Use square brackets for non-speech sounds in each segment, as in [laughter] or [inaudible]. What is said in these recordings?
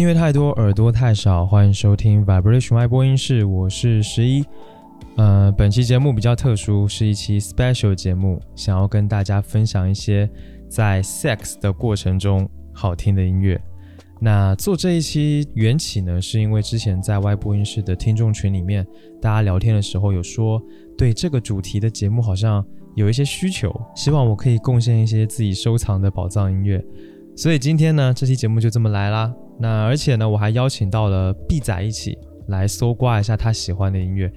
音乐太多，耳朵太少，欢迎收听 Vibration 爱播音室，我是十一。呃，本期节目比较特殊，是一期 special 节目，想要跟大家分享一些在 sex 的过程中好听的音乐。那做这一期缘起呢，是因为之前在外播音室的听众群里面，大家聊天的时候有说，对这个主题的节目好像有一些需求，希望我可以贡献一些自己收藏的宝藏音乐。所以今天呢，这期节目就这么来啦。那而且呢，我还邀请到了 B 仔一起来搜刮一下他喜欢的音乐，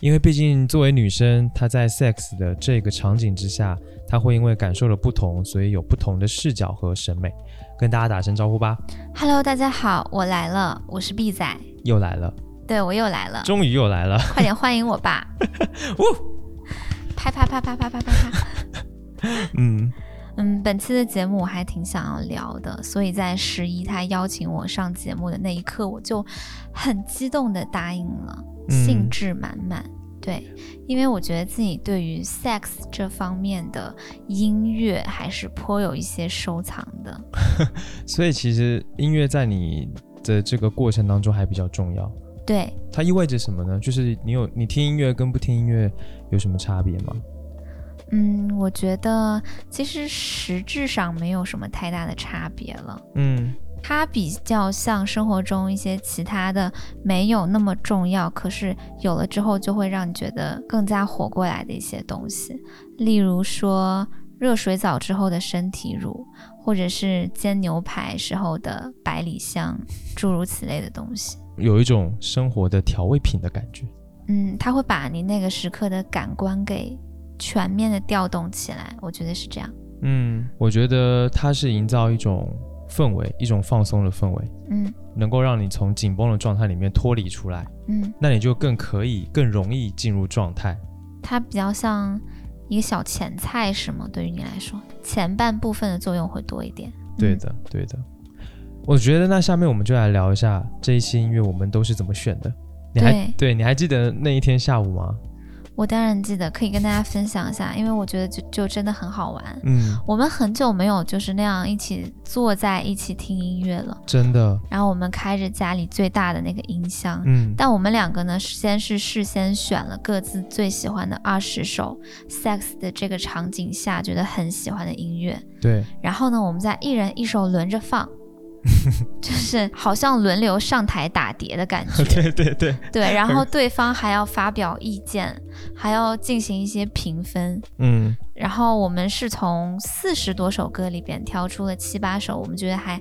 因为毕竟作为女生，她在 sex 的这个场景之下，她会因为感受的不同，所以有不同的视角和审美。跟大家打声招呼吧。Hello，大家好，我来了，我是 B 仔，又来了，对我又来了，终于又来了。快点欢迎我吧！[laughs] 呜，啪啪啪啪啪啪啪啪。嗯，嗯，本期的节目我还挺想要聊的，所以在十一他邀请我上节目的那一刻，我就很激动的答应了，嗯兴致满满。对，因为我觉得自己对于 sex 这方面的音乐还是颇有一些收藏的。[laughs] 所以其实音乐在你的这个过程当中还比较重要。对，它意味着什么呢？就是你有你听音乐跟不听音乐有什么差别吗？嗯，我觉得其实实质上没有什么太大的差别了。嗯它比较像生活中一些其他的没有那么重要，可是有了之后就会让你觉得更加活过来的一些东西，例如说热水澡之后的身体乳，或者是煎牛排时候的百里香，诸如此类的东西。有一种生活的调味品的感觉。嗯，它会把你那个时刻的感官给全面的调动起来，我觉得是这样。嗯，我觉得它是营造一种氛围，一种放松的氛围，嗯能够让你从紧绷的状态里面脱离出来，嗯，那你就更可以、更容易进入状态。它比较像一个小前菜，是吗？对于你来说，前半部分的作用会多一点。嗯对的，对的。我觉得那下面我们就来聊一下这一期音乐我们都是怎么选的。你还对对，你还记得那一天下午吗？我当然记得，可以跟大家分享一下，因为我觉得就就真的很好玩。嗯，我们很久没有就是那样一起坐在一起听音乐了，真的，然后我们开着家里最大的那个音箱，嗯，但我们两个呢，先是事先选了各自最喜欢的二十首 sex 的这个场景下觉得很喜欢的音乐，对，然后呢，我们再一人一首轮着放，[laughs] 就是好像轮流上台打碟的感觉。[laughs] 对对对，对，然后对方还要发表意见，还要进行一些评分。嗯然后我们是从四十多首歌里边挑出了七八首，我们觉得还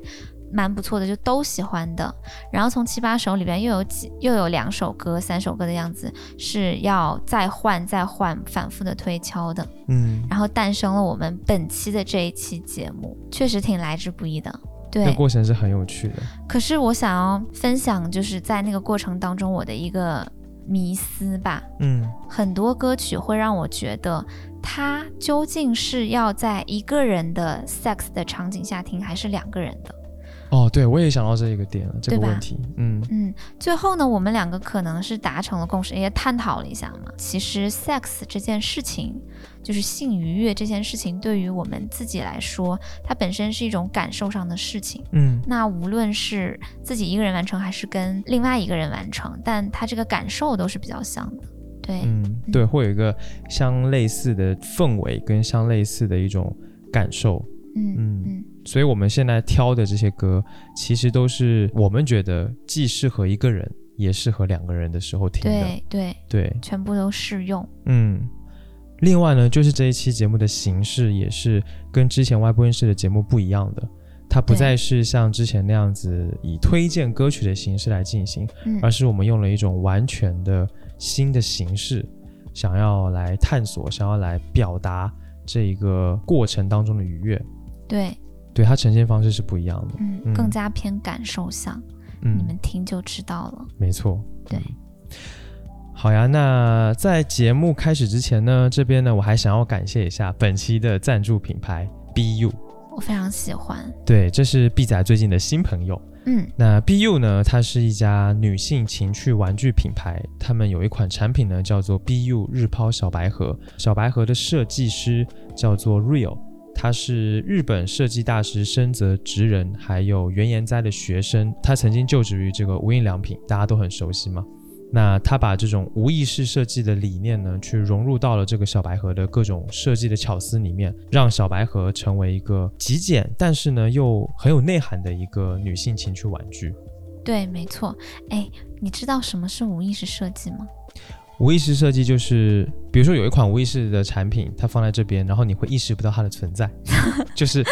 蛮不错的，就都喜欢的。然后从七八首里边又有几又有两首歌、三首歌的样子是要再换再换、反复的推敲的。嗯，然后诞生了我们本期的这一期节目，确实挺来之不易的。那对，过程是很有趣的。可是我想要分享，就是在那个过程当中我的一个迷思吧。嗯很多歌曲会让我觉得，它究竟是要在一个人的 sex 的场景下听，还是两个人的？哦，对，我也想到这一个点了，这个问题。嗯嗯，最后呢，我们两个可能是达成了共识，也探讨了一下嘛。其实 sex 这件事情，就是性愉悦这件事情，对于我们自己来说，它本身是一种感受上的事情。嗯那无论是自己一个人完成，还是跟另外一个人完成，但它这个感受都是比较像的。对，嗯，对，会有一个相类似的氛围跟相类似的一种感受。嗯嗯嗯所以我们现在挑的这些歌，其实都是我们觉得既适合一个人，也适合两个人的时候听的。对对，对，全部都适用。嗯。另外呢，就是这一期节目的形式也是跟之前外部音室的节目不一样的，它不再是像之前那样子以推荐歌曲的形式来进行，嗯而是我们用了一种完全的新的形式，想要来探索，想要来表达这一个过程当中的愉悦。对，对它呈现方式是不一样的。嗯，嗯更加偏感受向，嗯，你们听就知道了。没错。对嗯好呀，那在节目开始之前呢，这边呢我还想要感谢一下本期的赞助品牌 BU。我非常喜欢。对，这是 B 仔最近的新朋友。嗯那 BU 呢，它是一家女性情趣玩具品牌，他们有一款产品呢叫做 BU 日抛小白盒，小白盒的设计师叫做 Real，他是日本设计大师深泽直人，还有原研哉的学生。他曾经就职于这个无印良品，大家都很熟悉嘛。那他把这种无意识设计的理念呢，去融入到了这个小白盒的各种设计的巧思里面，让小白盒成为一个极简，但是呢又很有内涵的一个女性情趣玩具。对，没错。哎，你知道什么是无意识设计吗？无意识设计就是，比如说有一款无意识的产品，它放在这边，然后你会意识不到它的存在，[laughs] 就是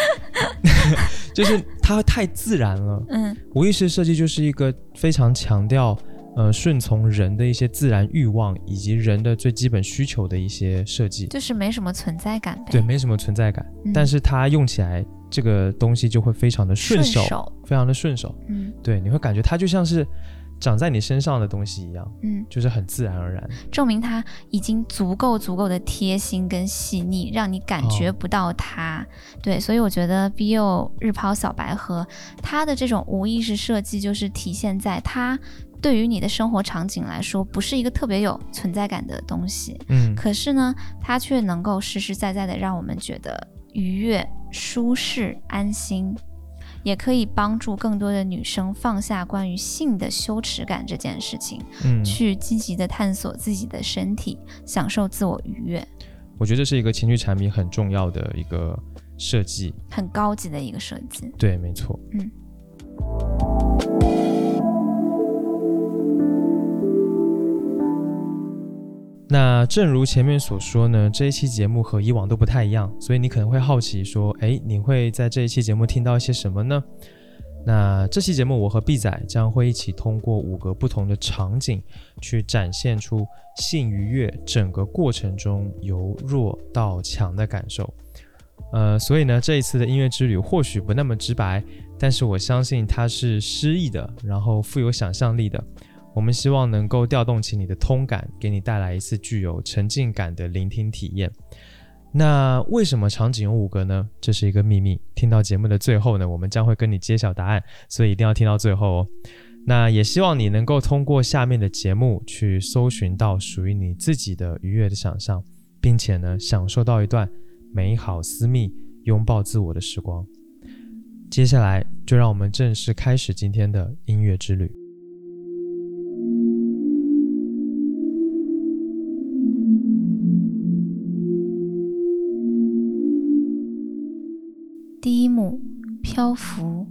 [laughs] 就是它太自然了。嗯，无意识设计就是一个非常强调。呃，顺从人的一些自然欲望以及人的最基本需求的一些设计，就是没什么存在感。对，没什么存在感，但是它用起来这个东西就会非常的顺手，非常的顺手。嗯，对，你会感觉它就像是。长在你身上的东西一样，嗯，就是很自然而然，证明它已经足够足够的贴心跟细腻，让你感觉不到它。对，所以我觉得 BO 日抛小白盒，它的这种无意识设计，就是体现在它对于你的生活场景来说，不是一个特别有存在感的东西，嗯，可是呢，它却能够实实在在的让我们觉得愉悦、舒适、安心。也可以帮助更多的女生放下关于性的羞耻感这件事情，嗯，去积极的探索自己的身体，享受自我愉悦。我觉得这是一个情趣产品很重要的一个设计，很高级的一个设计。对，没错。嗯。那正如前面所说呢，这一期节目和以往都不太一样，所以你可能会好奇说，哎，你会在这一期节目听到一些什么呢？那这期节目，我和 B 仔将会一起通过五个不同的场景，去展现出性愉悦整个过程中由弱到强的感受。呃，所以呢，这一次的音乐之旅或许不那么直白，但是我相信它是诗意的，然后富有想象力的。我们希望能够调动起你的通感，给你带来一次具有沉浸感的聆听体验。那为什么场景有五个呢？这是一个秘密。听到节目的最后呢，我们将会跟你揭晓答案，所以一定要听到最后哦。那也希望你能够通过下面的节目去搜寻到属于你自己的愉悦的想象，并且呢，享受到一段美好、私密、拥抱自我的时光。接下来就让我们正式开始今天的音乐之旅。漂浮。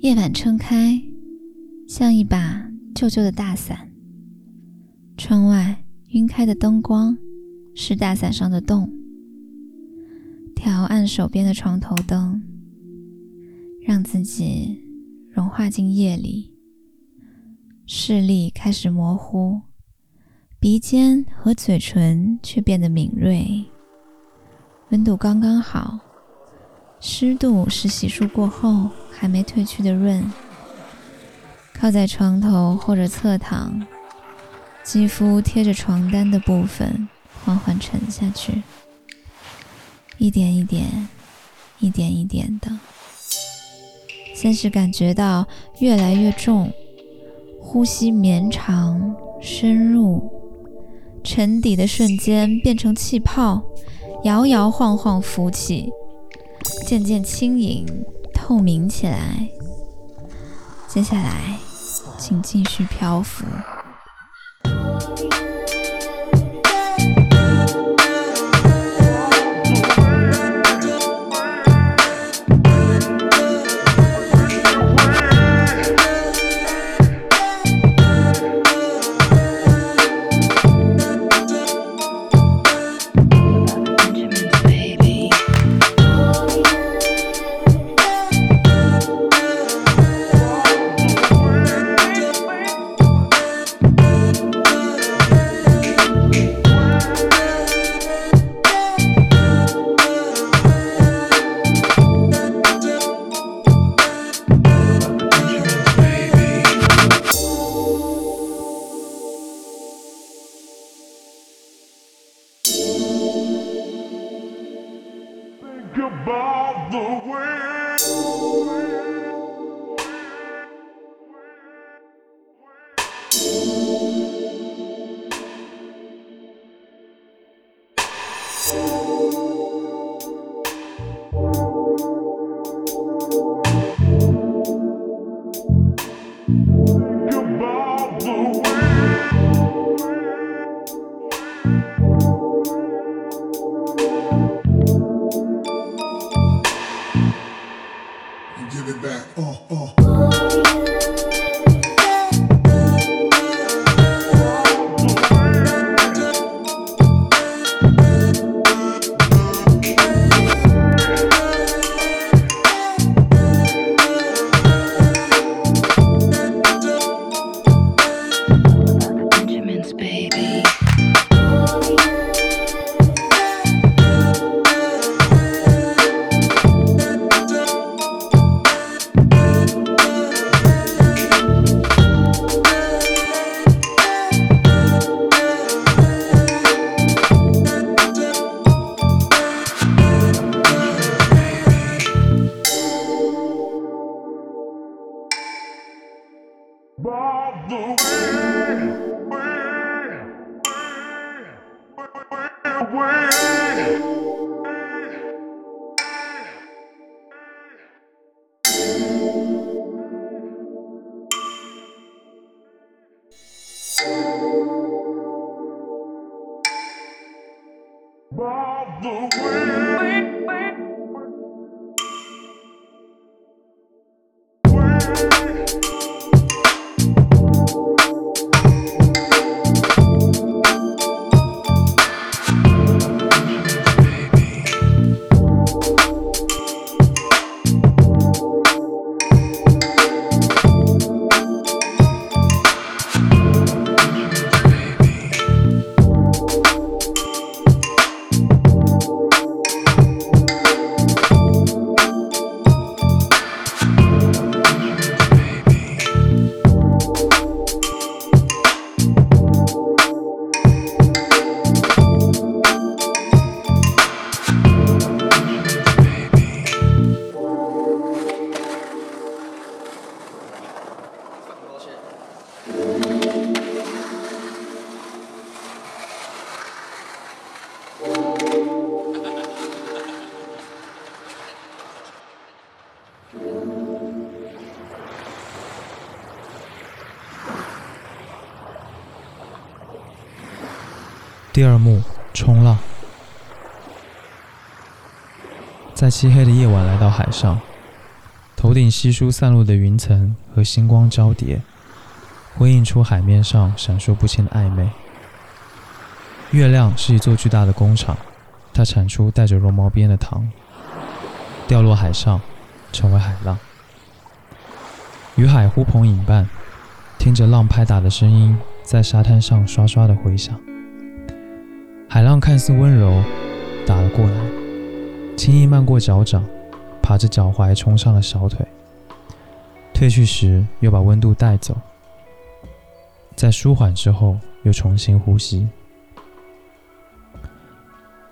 夜晚撑开，像一把旧旧的大伞。窗外晕开的灯光是大伞上的洞。调暗手边的床头灯，让自己融化进夜里。视力开始模糊，鼻尖和嘴唇却变得敏锐。温度刚刚好，湿度是洗漱过后还没褪去的润。靠在床头或者侧躺，肌肤贴着床单的部分缓缓沉下去，一点一点，一点一点的。先是感觉到越来越重，呼吸绵长深入，沉底的瞬间变成气泡。摇摇晃晃浮起，渐渐轻盈透明起来。接下来，请继续漂浮。第二幕，冲浪。在漆黑的夜晚，来到海上，头顶稀疏散落的云层和星光交叠，辉映出海面上闪烁不清的暧昧。月亮是一座巨大的工厂，它产出带着绒毛边的糖，掉落海上，成为海浪。与海呼朋引伴，听着浪拍打的声音，在沙滩上刷刷的回响。海浪看似温柔，打了过来，轻易漫过脚掌，爬着脚踝冲上了小腿，退去时又把温度带走，在舒缓之后又重新呼吸。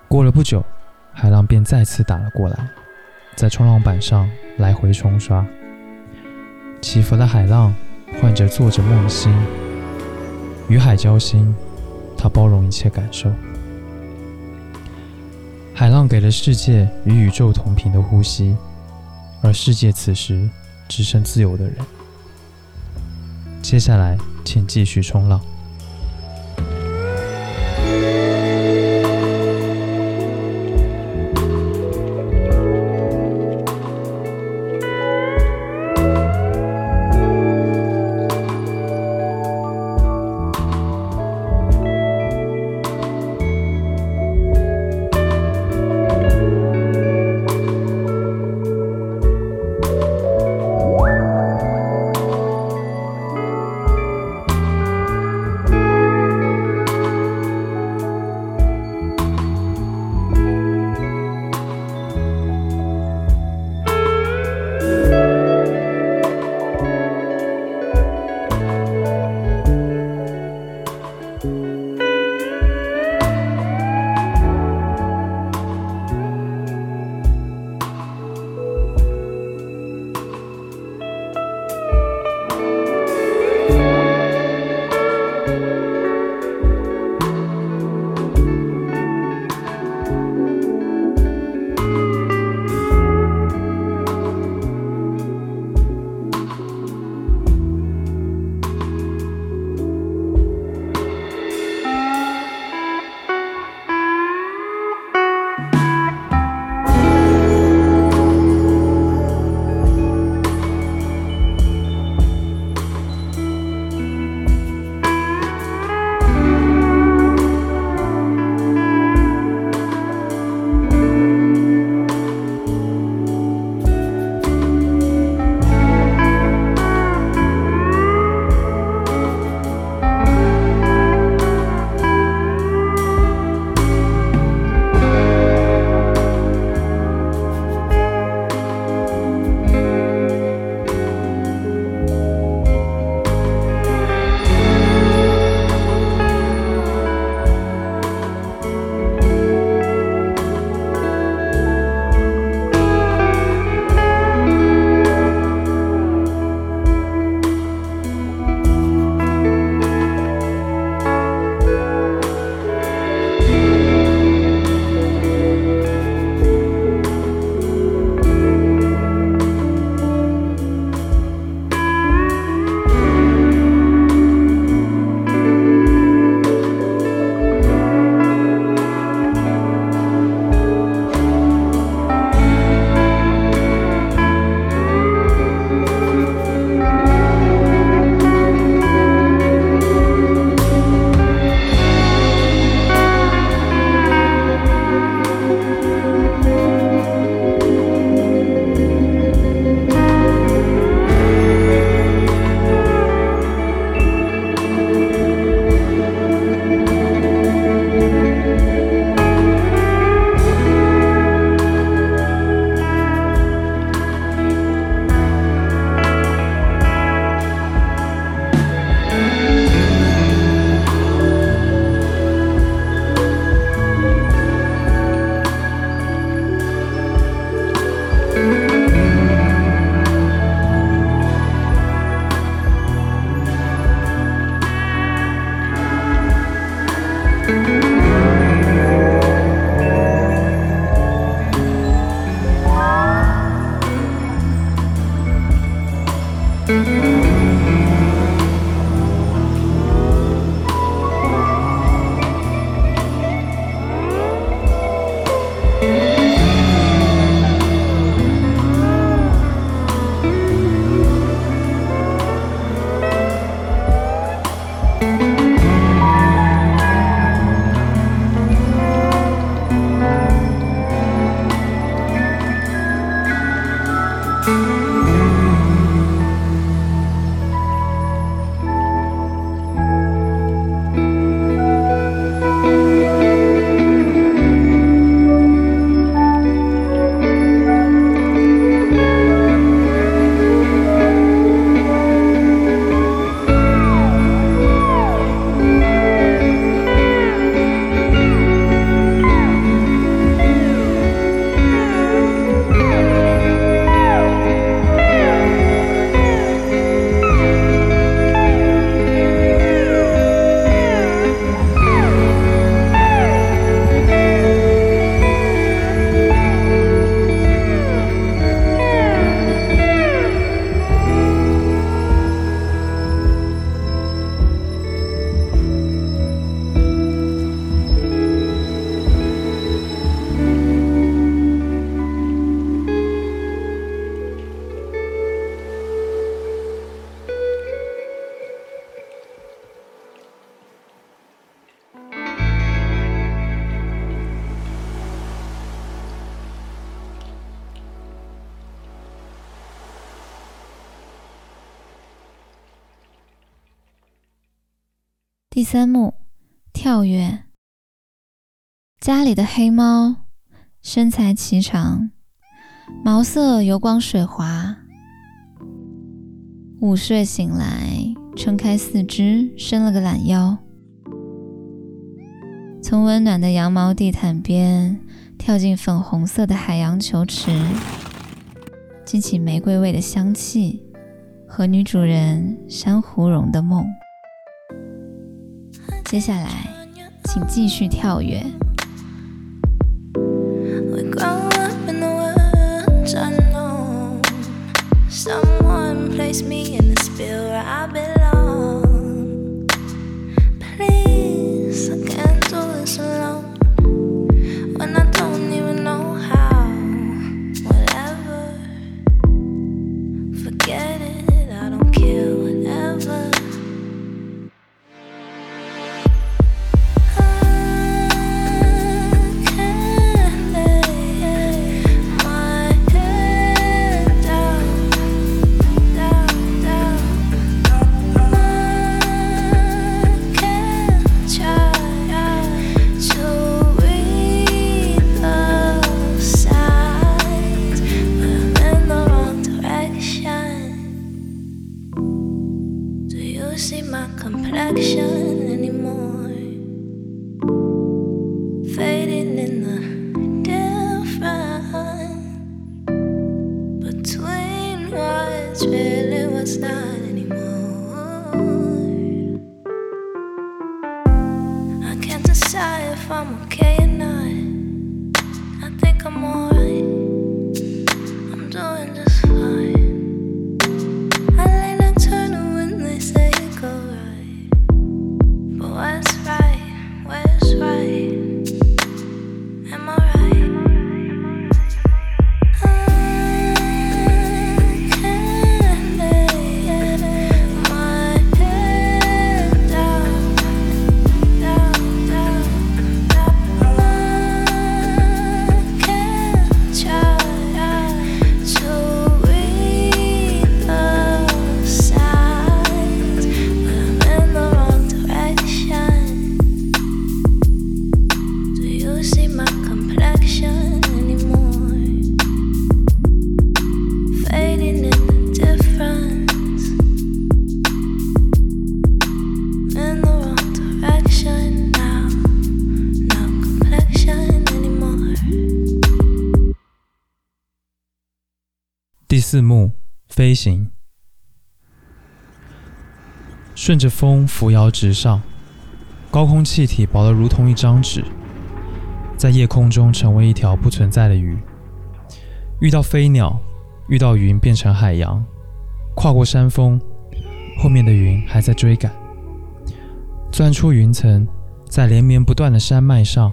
过了不久，海浪便再次打了过来，在冲浪板上来回冲刷，起伏的海浪唤着作者梦心，与海交心，它包容一切感受。海浪给了世界与宇宙同频的呼吸，而世界此时只剩自由的人。接下来，请继续冲浪。三幕，跳跃。家里的黑猫，身材颀长，毛色油光水滑。午睡醒来，撑开四肢，伸了个懒腰，从温暖的羊毛地毯边跳进粉红色的海洋球池，激起玫瑰味的香气和女主人珊瑚绒的梦。接下来，请继续跳跃。Someone place me in the spill where I belong. 四幕，飞行。顺着风扶摇直上，高空气体薄得如同一张纸，在夜空中成为一条不存在的鱼。遇到飞鸟，遇到云变成海洋，跨过山峰，后面的云还在追赶。钻出云层，在连绵不断的山脉上，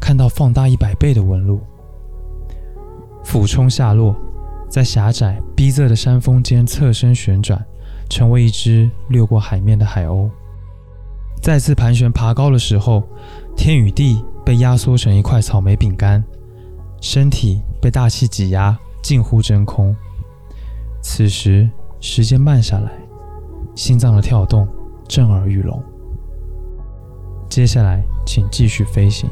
看到放大一百倍的纹路。俯冲下落，在狭窄逼仄的山峰间侧身旋转，成为一只掠过海面的海鸥。再次盘旋爬高的时候，天与地被压缩成一块草莓饼干，身体被大气挤压，近乎真空。此时，时间慢下来，心脏的跳动震耳欲聋。接下来，请继续飞行。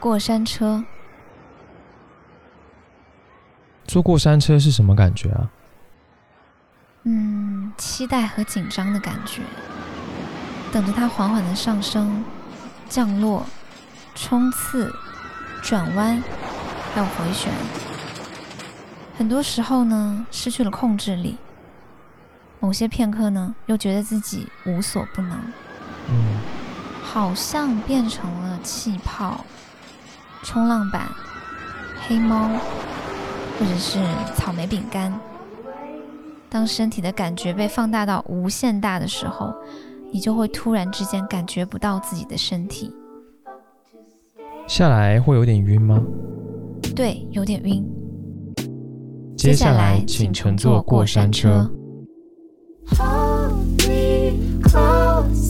过山车。坐过山车是什么感觉啊？嗯，期待和紧张的感觉，等着它缓缓的上升、降落、冲刺、转弯，还有回旋。很多时候呢，失去了控制力；某些片刻呢，又觉得自己无所不能。嗯，好像变成了气泡、冲浪板、黑猫。或者是草莓饼干。当身体的感觉被放大到无限大的时候，你就会突然之间感觉不到自己的身体。下来会有点晕吗？对，有点晕。接下来请乘坐过山车。too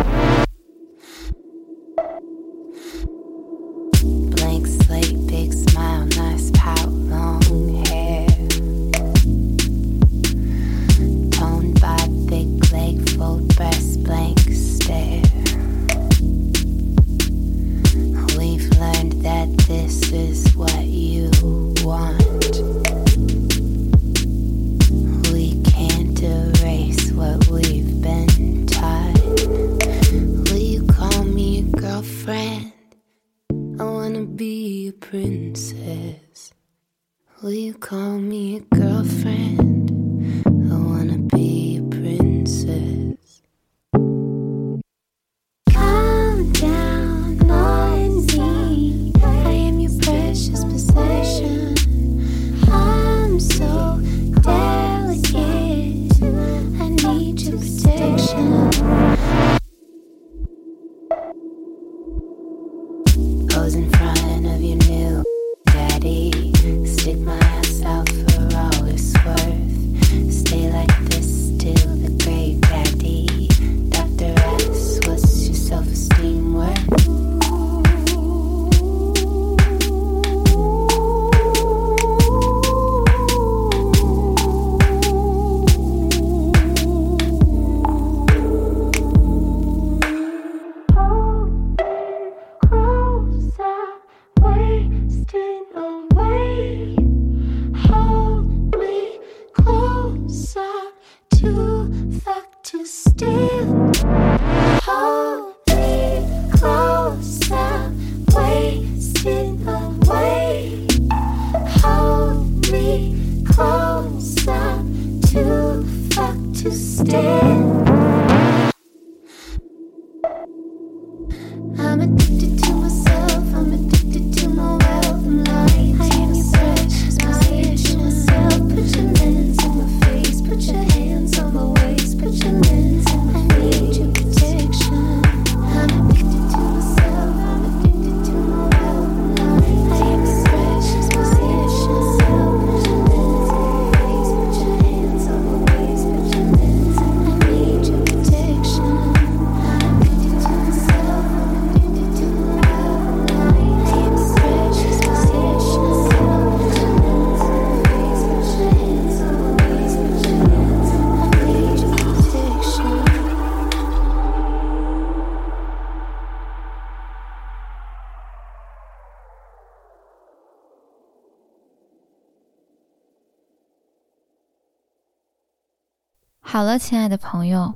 好了，亲爱的朋友，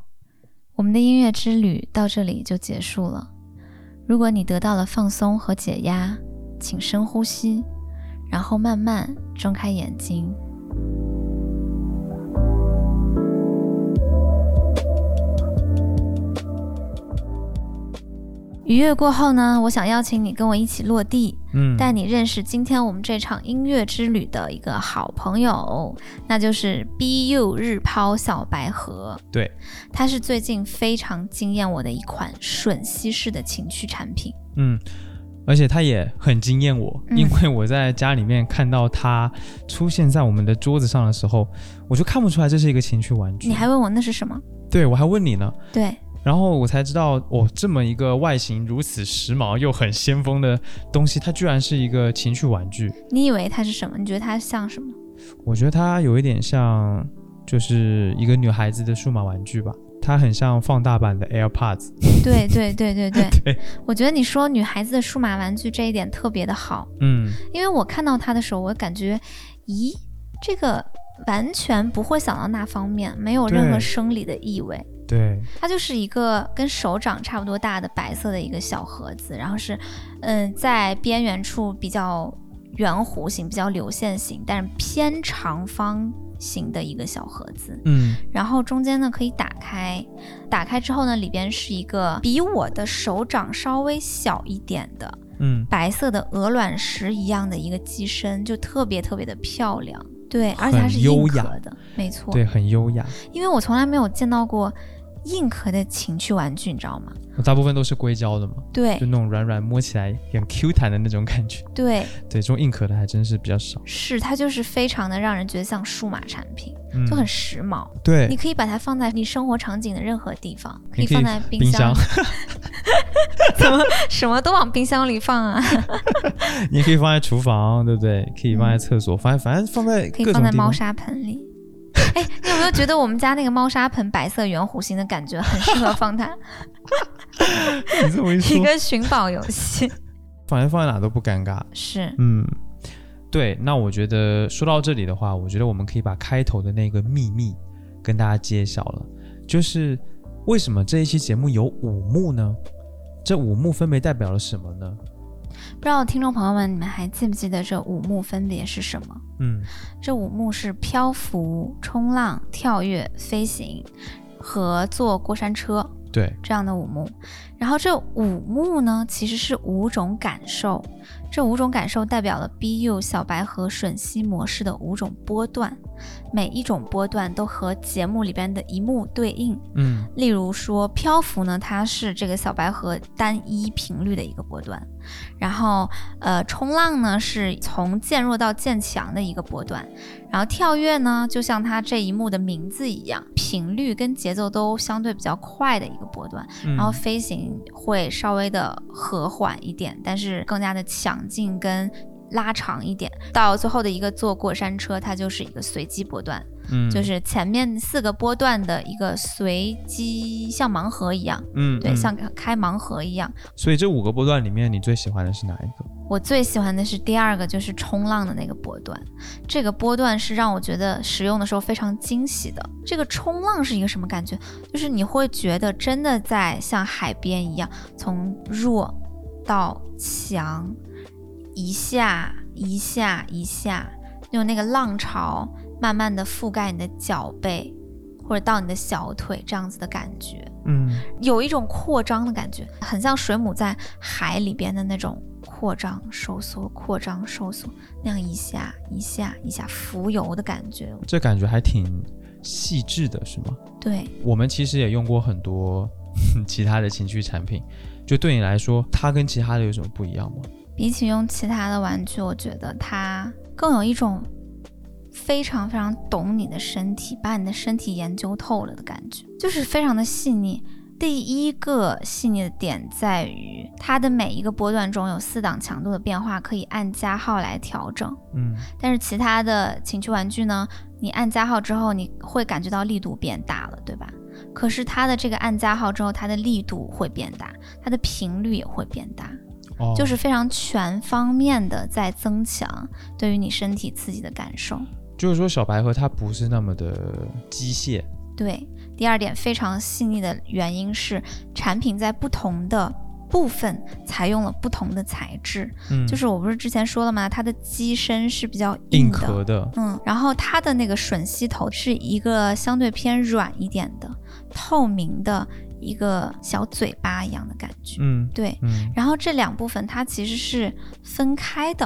我们的音乐之旅到这里就结束了。如果你得到了放松和解压，请深呼吸，然后慢慢睁开眼睛。愉悦过后呢，我想邀请你跟我一起落地，嗯，带你认识今天我们这场音乐之旅的一个好朋友，那就是 BU 日抛小白盒。对，它是最近非常惊艳我的一款吮吸式的情趣产品。嗯，而且它也很惊艳我，嗯因为我在家里面看到它出现在我们的桌子上的时候，我就看不出来这是一个情趣玩具。你还问我那是什么？对我还问你呢，对，然后我才知道，哦，这么一个外形如此时髦又很先锋的东西，它居然是一个情趣玩具。你以为它是什么？你觉得它像什么？我觉得它有一点像，就是一个女孩子的数码玩具吧，它很像放大版的 AirPods。对对对对对，对 [laughs] 我觉得你说女孩子的数码玩具这一点特别的好，嗯，因为我看到它的时候，我感觉，咦，这个完全不会想到那方面，没有任何生理的意味。对，它就是一个跟手掌差不多大的白色的一个小盒子，然后是，嗯，在边缘处比较圆弧形、比较流线型，但是偏长方形的一个小盒子。嗯然后中间呢可以打开，打开之后呢，里边是一个比我的手掌稍微小一点的嗯，白色的鹅卵石一样的一个机身，就特别特别的漂亮。对，而且它是硬优雅壳的，没错。对，很优雅。因为我从来没有见到过硬壳的情趣玩具，你知道吗？我大部分都是硅胶的嘛，对就那种软软摸起来很 Q 弹的那种感觉。[laughs] 对，对，这种硬壳的还真是比较少。是它就是非常的让人觉得像数码产品，嗯，就很时髦。对你可以把它放在你生活场景的任何地方，可以放在冰冰箱 [laughs] 怎么什么都往冰箱里放啊？[laughs] 你可以放在厨房，对不对？可以放在厕所，反正反正放在嗯可以放在。猫砂盆里。哎，你有没有觉得我们家那个猫砂盆白色圆弧形的感觉很适合放它？[laughs] 你这么一 [laughs] 一，个寻宝游戏 [laughs] 反正放在哪都不尴尬。是，嗯，对。那我觉得说到这里的话，我觉得我们可以把开头的那个秘密跟大家揭晓了，就是为什么这一期节目有五幕呢？这五幕分别代表了什么呢？不知道听众朋友们，你们还记不记得这五幕分别是什么？嗯这五幕是漂浮、冲浪、跳跃、飞行和坐过山车对，这样的五幕。然后这五幕呢，其实是五种感受，这五种感受代表了 BU 小白和吮吸模式的五种波段，每一种波段都和节目里边的一幕对应。嗯例如说漂浮呢，它是这个小白盒单一频率的一个波段，然后呃冲浪呢是从渐弱到渐强的一个波段，然后跳跃呢就像它这一幕的名字一样，频率跟节奏都相对比较快的一个波段，嗯，然后飞行会稍微的和缓一点，但是更加的强劲跟。拉长一点，到最后的一个坐过山车，它就是一个随机波段，嗯就是前面四个波段的一个随机，像盲盒一样，嗯对像开盲盒一样。所以这五个波段里面，你最喜欢的是哪一个？我最喜欢的是第二个，就是冲浪的那个波段。这个波段是让我觉得使用的时候非常惊喜的。这个冲浪是一个什么感觉？就是你会觉得真的在像海边一样，从弱到强，一下一下一下，用那个浪潮慢慢的覆盖你的脚背，或者到你的小腿这样子的感觉。嗯有一种扩张的感觉，很像水母在海里边的那种扩张、收缩、扩张、收缩，那样一下一下一下浮游的感觉。这感觉还挺细致的，是吗？对，我们其实也用过很多 [laughs] 其他的情绪产品，就对你来说，它跟其他的有什么不一样吗？比起用其他的玩具，我觉得它更有一种非常非常懂你的身体，把你的身体研究透了的感觉，就是非常的细腻。第一个细腻的点在于，它的每一个波段中有四档强度的变化，可以按加号来调整。嗯但是其他的情趣玩具呢，你按加号之后，你会感觉到力度变大了，对吧？可是它的这个按加号之后，它的力度会变大，它的频率也会变大，哦，就是非常全方面的在增强对于你身体刺激的感受。就是说，小白盒它不是那么的机械，对，第二点非常细腻的原因是，产品在不同的部分采用了不同的材质，嗯，就是我不是之前说了吗？它的机身是比较硬硬，壳的，嗯，然后它的那个吮吸头是一个相对偏软一点的、透明的一个小嘴巴一样的感觉。嗯对，嗯，然后这两部分它其实是分开的。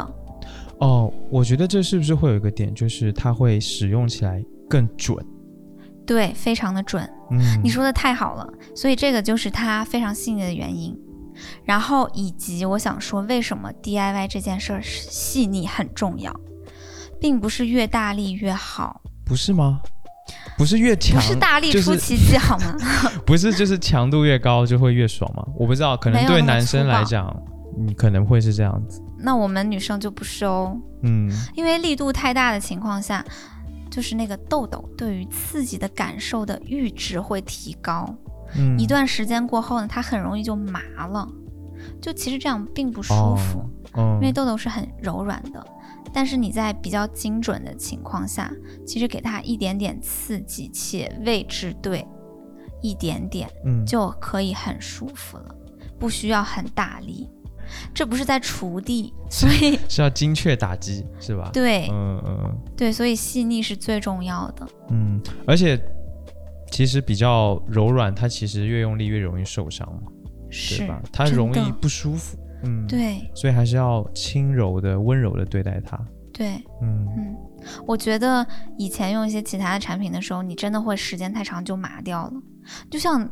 哦，我觉得这是不是会有一个点，就是它会使用起来更准？对，非常的准。嗯，你说的太好了，所以这个就是它非常细腻的原因。然后以及我想说，为什么 DIY 这件事儿细腻很重要，并不是越大力越好，不是吗？不是越强，不是大力出奇迹好吗？[laughs] 不是就是强度越高就会越爽吗？我不知道，可能对男生来讲，你可能会是这样子。那我们女生就不是哦，嗯，因为力度太大的情况下，就是那个痘痘对于刺激的感受的阈值会提高，嗯一段时间过后呢，它很容易就麻了，就其实这样并不舒服。哦，因为痘痘是很柔软的，但是你在比较精准的情况下，其实给它一点点刺激且位置对，一点点嗯，就可以很舒服了，不需要很大力。这不是在锄地，[laughs] 所以 [laughs] 是要精确打击是吧？对、嗯嗯对，所以细腻是最重要的。嗯，而且其实比较柔软，它其实越用力越容易受伤嘛，对是吧？它容易不舒服。嗯，，对。所以还是要轻柔的、温柔的对待它。对，嗯。嗯，我觉得以前用一些其他的产品的时候，你真的会时间太长就麻掉了，就像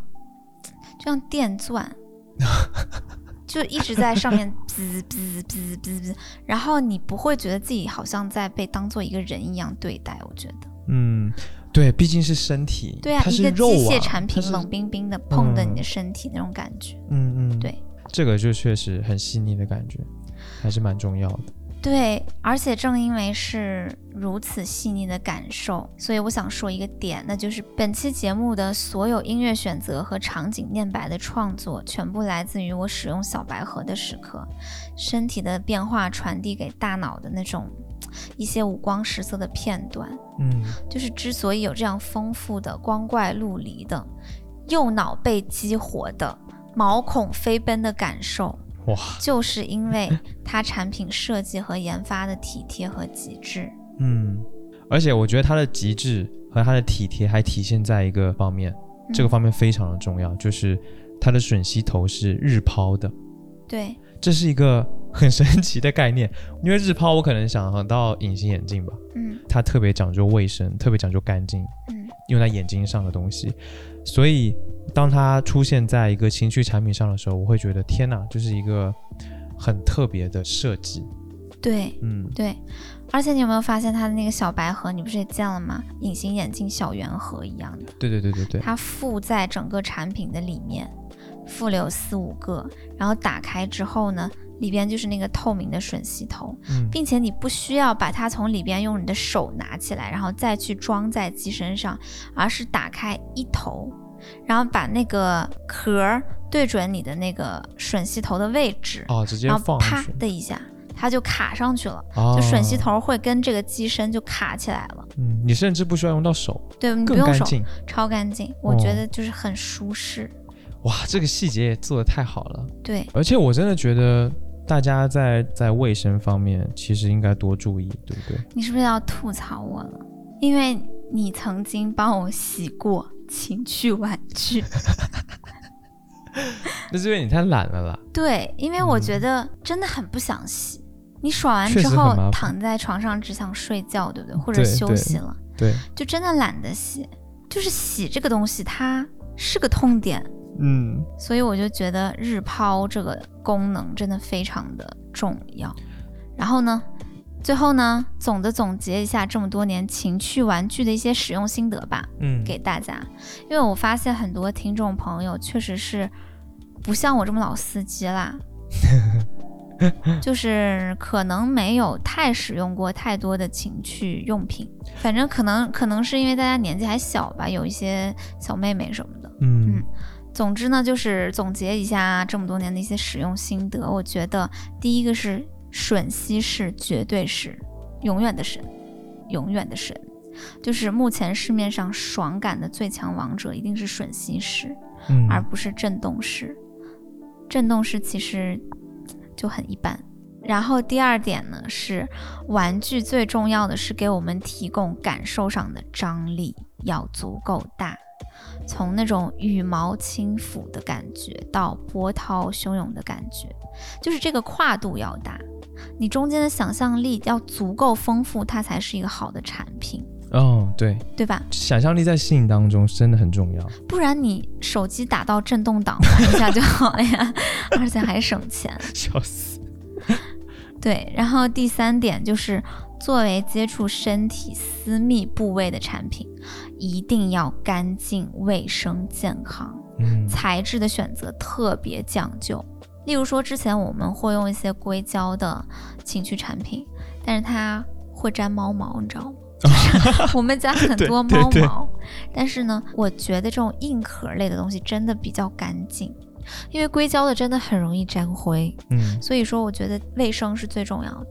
就像电钻，[laughs] 就一直在上面滋滋滋滋滋，然后你不会觉得自己好像在被当做一个人一样对待。我觉得，嗯，对，毕竟是身体，对啊，它一个机是肉啊械产品冷冰冰的碰的你的嗯。身体那种感觉，嗯嗯，对，这个就确实很细腻的感觉，还是蛮重要的。对，而且正因为是如此细腻的感受，所以我想说一个点，那就是本期节目的所有音乐选择和场景念白的创作，全部来自于我使用小白盒的时刻，身体的变化传递给大脑的那种一些五光十色的片段。嗯就是之所以有这样丰富的光怪陆离的右脑被激活的毛孔飞奔的感受，哇，就是因为 [laughs] 它产品设计和研发的体贴和极致。嗯，而且我觉得它的极致和它的体贴还体现在一个方面，这个嗯方面非常的重要，就是它的吮吸头是日抛的，对，这是一个很神奇的概念。因为日抛，我可能想到隐形眼镜吧，嗯它特别讲究卫生，特别讲究干净，嗯用在眼睛上的东西，所以当它出现在一个情趣产品上的时候，我会觉得天哪，就是一个很特别的设计。对嗯对，而且你有没有发现它的那个小白盒？你不是也见了吗？隐形眼镜小圆盒一样的，对对对对对，它附在整个产品的里面，附了有四五个，然后打开之后呢，里边就是那个透明的吮吸头，嗯并且你不需要把它从里边用你的手拿起来，然后再去装在机身上，而是打开一头，然后把那个壳儿对准你的那个吮吸头的位置，哦，直接然后啪放上去，的一下，它就卡上去了，哦就吮吸头会跟这个机身就卡起来了。嗯，你甚至不需要用到手，对你不用手，干。超干净，我觉哦得就是很舒适。哇，这个细节也做得太好了，对，而且我真的觉得大家在在卫生方面其实应该多注意，对不对？你是不是要吐槽我了？因为你曾经帮我洗过情趣玩具。[laughs] 那是因为你太懒了啦。对，因为我嗯觉得真的很不想洗。你爽完之后躺在床上只想睡觉，对不对？或者休息了，对，就真的懒得洗。就是洗这个东西，它是个痛点，嗯，所以我就觉得日抛这个功能真的非常的重要。然后呢，最后呢，总的总结一下这么多年情趣玩具的一些使用心得吧，嗯，给大家。因为我发现很多听众朋友确实是不像我这么老司机啦。[laughs] 就是可能没有太使用过太多的情趣用品，反正可能可能是因为大家年纪还小吧，有一些小妹妹什么的，嗯总之呢，就是总结一下这么多年的一些使用心得。我觉得第一个是吮吸式，绝对是永远的神，永远的神。就是目前市面上爽感的最强王者一定是吮吸式，嗯，而不是震动式。震动式其实就很一般。然后第二点呢是，玩具最重要的是给我们提供感受上的张力要足够大，从那种羽毛轻抚的感觉到波涛汹涌的感觉，就是这个跨度要大，你中间的想象力要足够丰富，它才是一个好的产品。哦，对，对吧？想象力在吸引当中真的很重要，不然你手机打到震动档玩一下就好了呀，[laughs] 而且还省钱。笑死。对，然后第三点就是，作为接触身体私密部位的产品，一定要干净、卫生、健康。嗯材质的选择特别讲究。例如说，之前我们会用一些硅胶的情趣产品，但是它会粘猫毛，你知道吗？[laughs] 我们家很多对对对猫毛，但是呢，我觉得这种硬壳类的东西真的比较干净，因为硅胶的真的很容易沾灰，嗯，所以说我觉得卫生是最重要的。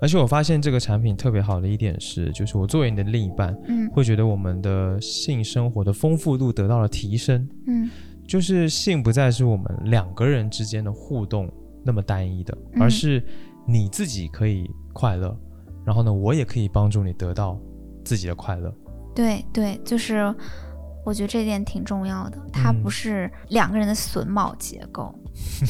而且我发现这个产品特别好的一点是，就是我作为你的另一半，嗯。会觉得我们的性生活的丰富度得到了提升。嗯。就是性不再是我们两个人之间的互动那么单一的，嗯。而是你自己可以快乐，然后呢，我也可以帮助你得到自己的快乐。对对，就是我觉得这点挺重要的，它嗯不是两个人的榫卯结构，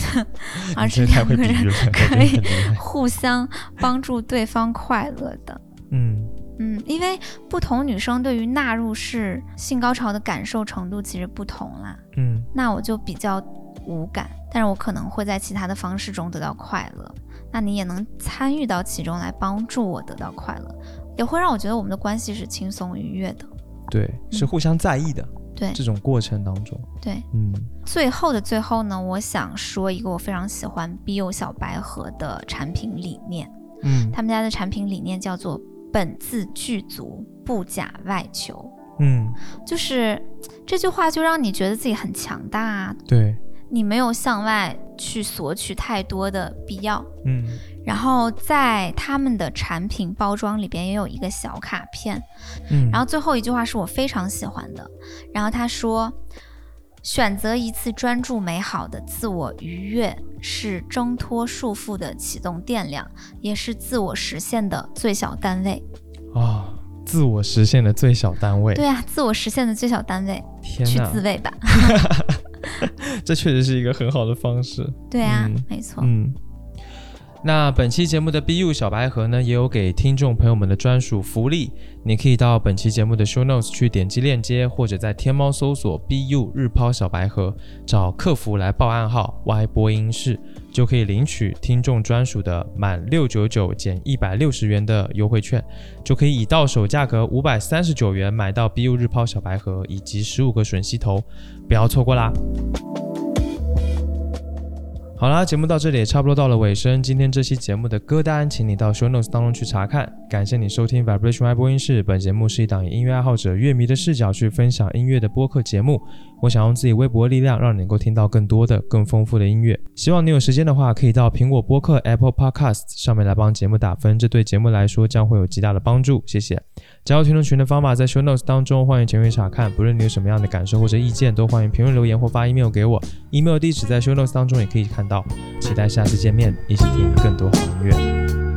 [laughs] 而是两个人 [laughs] 可以。[laughs] 互相帮助对方快乐的。嗯嗯，因为不同女生对于纳入式性高潮的感受程度其实不同啦。嗯那我就比较无感，但是我可能会在其他的方式中得到快乐。那你也能参与到其中来帮助我得到快乐，也会让我觉得我们的关系是轻松愉悦的。对，是互相在意的对。这种过程当中。对，嗯。最后的最后呢，我想说一个我非常喜欢 BU 小白盒的产品理念。嗯。他们家的产品理念叫做“本自具足，不假外求”。嗯，就是这句话就让你觉得自己很强大啊，对，你没有向外去索取太多的必要。嗯然后在他们的产品包装里边也有一个小卡片，嗯，然后最后一句话是我非常喜欢的，然后他说：“选择一次专注美好的自我愉悦，是挣脱束缚的启动电量，也是自我实现的最小单位。啊、自我实现的最小单位。对啊，自我实现的最小单位，去天去，自慰吧。[laughs] [laughs] 这确实是一个很好的方式。对啊，嗯没错。嗯，那本期节目的 BU 小白盒呢，也有给听众朋友们的专属福利，你可以到本期节目的 show notes 去点击链接，或者在天猫搜索 BU 日抛小白盒，找客服来报暗号 Y 播音室，就可以领取听众专属的满六九九减一百六十元的优惠券，就可以以到手价格五百三十九元买到 BU 日抛小白盒以及十五个吮吸头，不要错过啦！好啦，节目到这里也差不多到了尾声。今天这期节目的歌单，请你到 show notes 当中去查看。感谢你收听 Vibration Y 播音室。本节目是一档以音乐爱好者、乐迷的视角去分享音乐的播客节目。我想用自己微薄的力量，让你能够听到更多的、更丰富的音乐。希望你有时间的话，可以到苹果播客 Apple Podcast 上面来帮节目打分，这对节目来说将会有极大的帮助。谢谢。加入听众群的方法在 show notes 当中，欢迎前面查看。不论你有什么样的感受或者意见，都欢迎评论留言或发 email 给我。email 地址在 show notes 当中也可以看到。期待下次见面，一起听更多好音乐。